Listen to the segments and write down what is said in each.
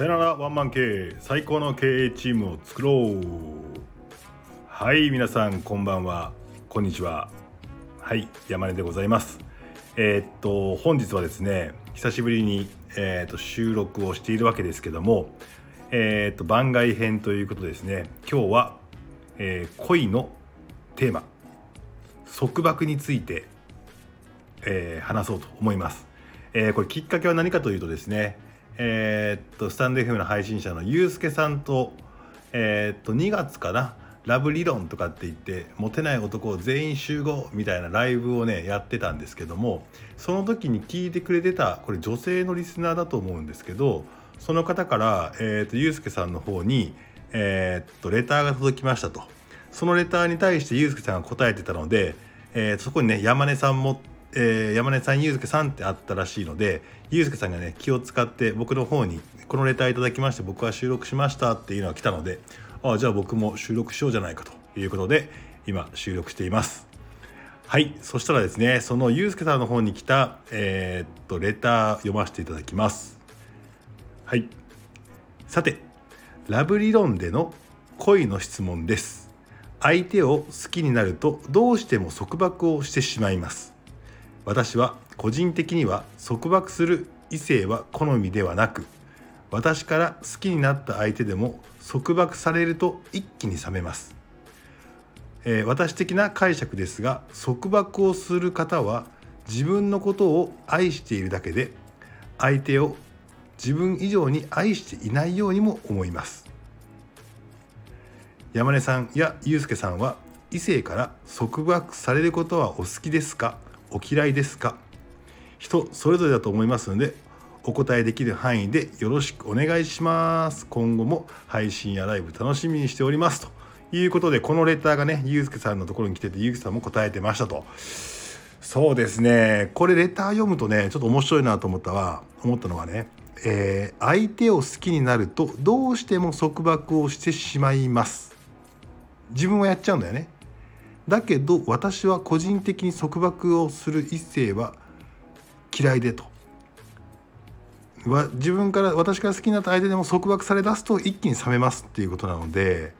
さよならワンマン経営最高の経営チームを作ろう。はい皆さんこんばんは。こんにちは。はい山根でございます。えー、っと本日はですね久しぶりに、えー、っと収録をしているわけですけどもえー、っと番外編ということですね。今日は、え恋のテーマ。束縛について、え話そうと思います、えこれきっかけは何かというとですねえー、っとスタンド FM の配信者のゆうすけさんと,、えー、っと2月かなラブ理論とかって言ってモテない男を全員集合みたいなライブをねやってたんですけどもその時に聞いてくれてたこれ女性のリスナーだと思うんですけどその方から、えー、とゆうすけさんの方に、えー、っとレターが届きましたと。そのレターに対してゆうすけさんが答えてたので、えー、そこにね山根さんもえー、山根さん、ゆうすけさんってあったらしいので、ゆうすけさんがね、気を使って僕の方に、このレターいただきまして、僕は収録しましたっていうのが来たので、ああ、じゃあ僕も収録しようじゃないかということで、今、収録しています。はい、そしたらですね、そのゆうすけさんの方に来た、えー、っと、レター読ませていただきます。はい。さて、ラブ理論での恋の質問です。相手を好きになるとどうしても束縛をしてしまいます。私は個人的には束縛する異性は好みではなく私から好きになった相手でも束縛されると一気に冷めます、えー、私的な解釈ですが束縛をする方は自分のことを愛しているだけで相手を自分以上に愛していないようにも思います。山根さんやゆうすけさんは異性から束縛されることはお好きですか？お嫌いですか？人それぞれだと思いますのでお答えできる範囲でよろしくお願いします。今後も配信やライブ楽しみにしております。ということでこのレターがねゆうすけさんのところに来ててゆうすけさんも答えてましたと。そうですね。これレター読むとねちょっと面白いなと思ったは思ったのはねえー、相手を好きになるとどうしても束縛をしてしまいます。自分はやっちゃうんだよね。だけど私は個人的に束縛をする異性は嫌いでと自分から私から好きになった相手でも束縛されだすと一気に冷めますっていうことなので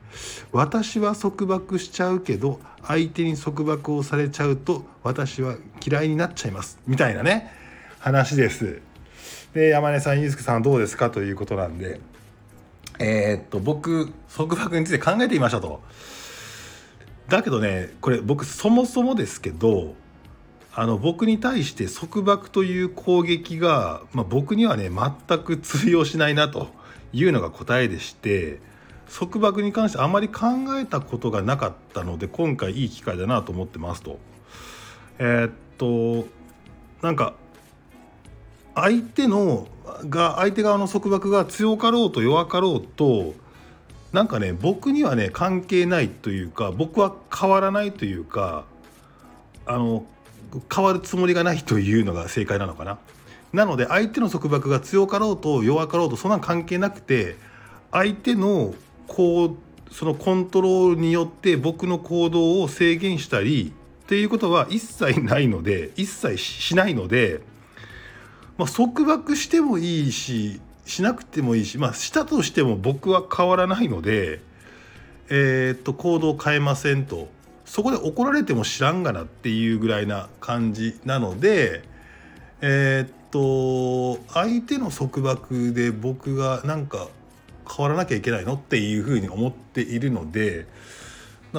私は束縛しちゃうけど相手に束縛をされちゃうと私は嫌いになっちゃいますみたいなね話です。で山根さん、ゆうすけさんどうですか？ということなんでえー、っと僕束縛について考えてみましたと。だけどねこれ僕そもそもですけどあの僕に対して束縛という攻撃が、まあ、僕にはね全く通用しないなというのが答えでして束縛に関してあまり考えたことがなかったので今回いい機会だなと思ってますと。えー、っとなんか相手のが相手側の束縛が強かろうと弱かろうとなんかね僕にはね関係ないというか僕は変わらないというかあの変わるつもりがないというのが正解なのかな。なので相手の束縛が強かろうと弱かろうとそんな関係なくて相手のこうそのコントロールによって僕の行動を制限したりっていうことは一切ないので一切しないので、まあ、束縛してもいいししなくてもいいしまあしたとしても僕は変わらないのでえー、っと行動を変えませんとそこで怒られても知らんがなっていうぐらいな感じなのでえー、っと相手の束縛で僕がなんか変わらなきゃいけないのっていうふうに思っているので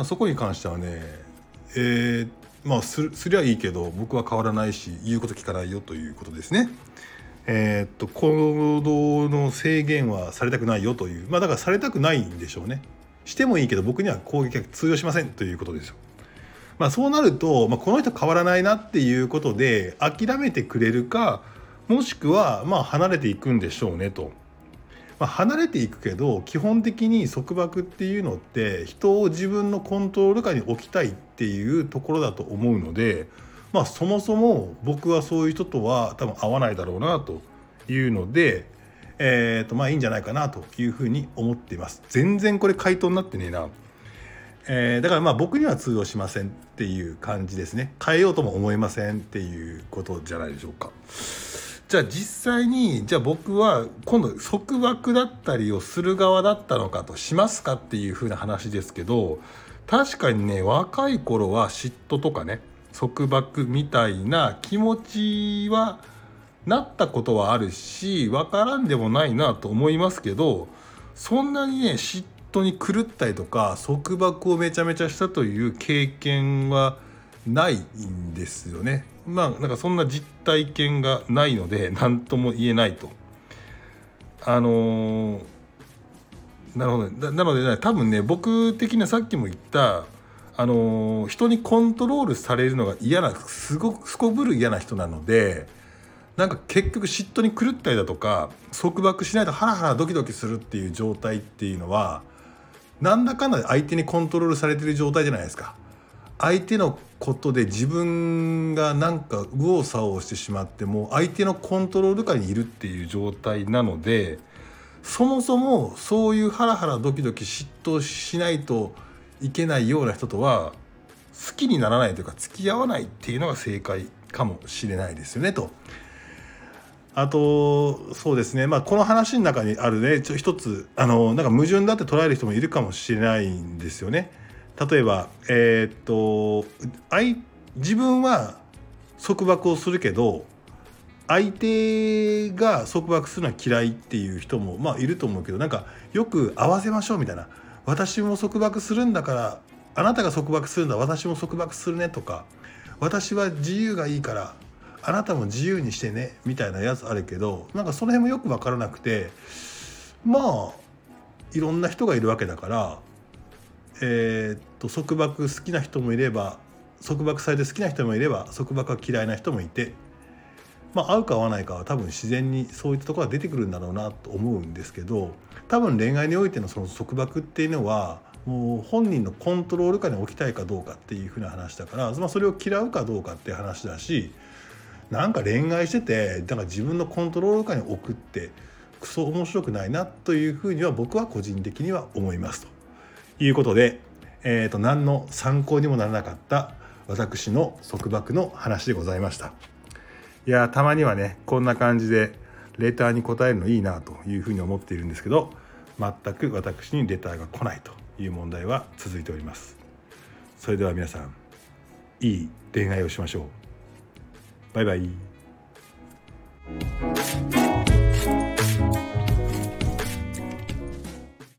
そこに関してはねえー、まあすりゃいいけど僕は変わらないし言うこと聞かないよということですね。えー、っと行動の制限はされたくないよというまあだからされたくないんでしょうねしてもいいけど僕には攻撃は通用しませんということですよ。まあ、そうなると、まあ、この人変わらないなっていうことで諦めてくれるかもしくはまあ離れていくんでしょうねと。まあ、離れていくけど基本的に束縛っていうのって人を自分のコントロール下に置きたいっていうところだと思うのでまあそもそも僕はそういう人とは多分合わないだろうなというので、えー、とまあいいんじゃないかなというふうに思っています。全然これ回答になってねえな、えー、だからまあ僕には通用しませんっていう感じですね。変えようとも思いませんっていうことじゃないでしょうか。じゃあ実際にじゃあ僕は今度束縛だったりをする側だったのかとしますかっていう風な話ですけど確かにね若い頃は嫉妬とかね束縛みたいな気持ちはなったことはあるし分からんでもないなと思いますけどそんなにね嫉妬に狂ったりとか束縛をめちゃめちゃしたという経験はないんですよね。まあなんかそんな実体験がないので何とも言えないと。あのー、なるほどなので、ね、多分ね僕的なさっきも言ったあの、人にコントロールされるのが嫌なすごくすこぶる嫌な人なのでなんか結局嫉妬に狂ったりだとか束縛しないとハラハラドキドキするっていう状態っていうのはなんだかんだ相手にコントロールされてる状態じゃないですか。相手のことで自分がなんか右往左往してしまっても相手のコントロール下にいるっていう状態なのでそもそもそういうハラハラドキドキ嫉妬しないといけないような人とは好きにならないというか付き合わないっていうのが正解かもしれないですよねと。あとそうですねまあこの話の中にあるねちょ一つあのなんか矛盾だって捉える人もいるかもしれないんですよね。例えばえー、っと自分は束縛をするけど相手が束縛するのは嫌いっていう人もまあいると思うけどなんかよく合わせましょうみたいな私も束縛するんだからあなたが束縛するんだ私も束縛するねとか私は自由がいいからあなたも自由にしてねみたいなやつあるけどなんかその辺もよく分からなくてまあいろんな人がいるわけだからえー、っと束縛好きな人もいれば束縛されて好きな人もいれば束縛が嫌いな人もいてまあ合うか合わないかは多分自然にそういったところが出てくるんだろうなと思うんですけど多分恋愛においてのその束縛っていうのはもう本人のコントロール下に置きたいかどうかっていうふうな話だから、まあ、それを嫌うかどうかっていう話だしなんか恋愛しててだから自分のコントロール下に置くってクソ面白くないなというふうには僕は個人的には思いますと。いうことで、えーと、何の参考にもならなかった私の束縛の話でございましたいやたまにはねこんな感じでレターに答えるのいいなというふうに思っているんですけど全く私にレターが来ないという問題は続いております。それでは皆さんいい恋愛をしましょう。バイバイ。